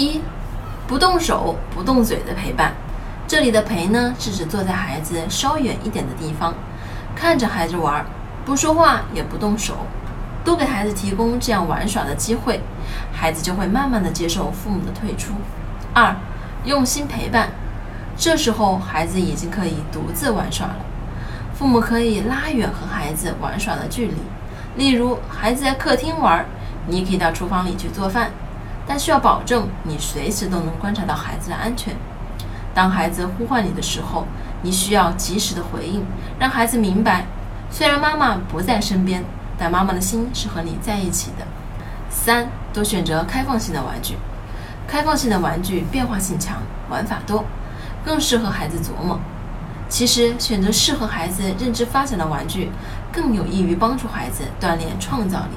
一、不动手不动嘴的陪伴。这里的陪呢，是指坐在孩子稍远一点的地方，看着孩子玩，不说话也不动手，多给孩子提供这样玩耍的机会，孩子就会慢慢的接受父母的退出。二、用心陪伴。这时候孩子已经可以独自玩耍了，父母可以拉远和孩子玩耍的距离。例如，孩子在客厅玩，你可以到厨房里去做饭，但需要保证你随时都能观察到孩子的安全。当孩子呼唤你的时候，你需要及时的回应，让孩子明白，虽然妈妈不在身边，但妈妈的心是和你在一起的。三，多选择开放性的玩具，开放性的玩具变化性强，玩法多，更适合孩子琢磨。其实，选择适合孩子认知发展的玩具，更有益于帮助孩子锻炼创造力。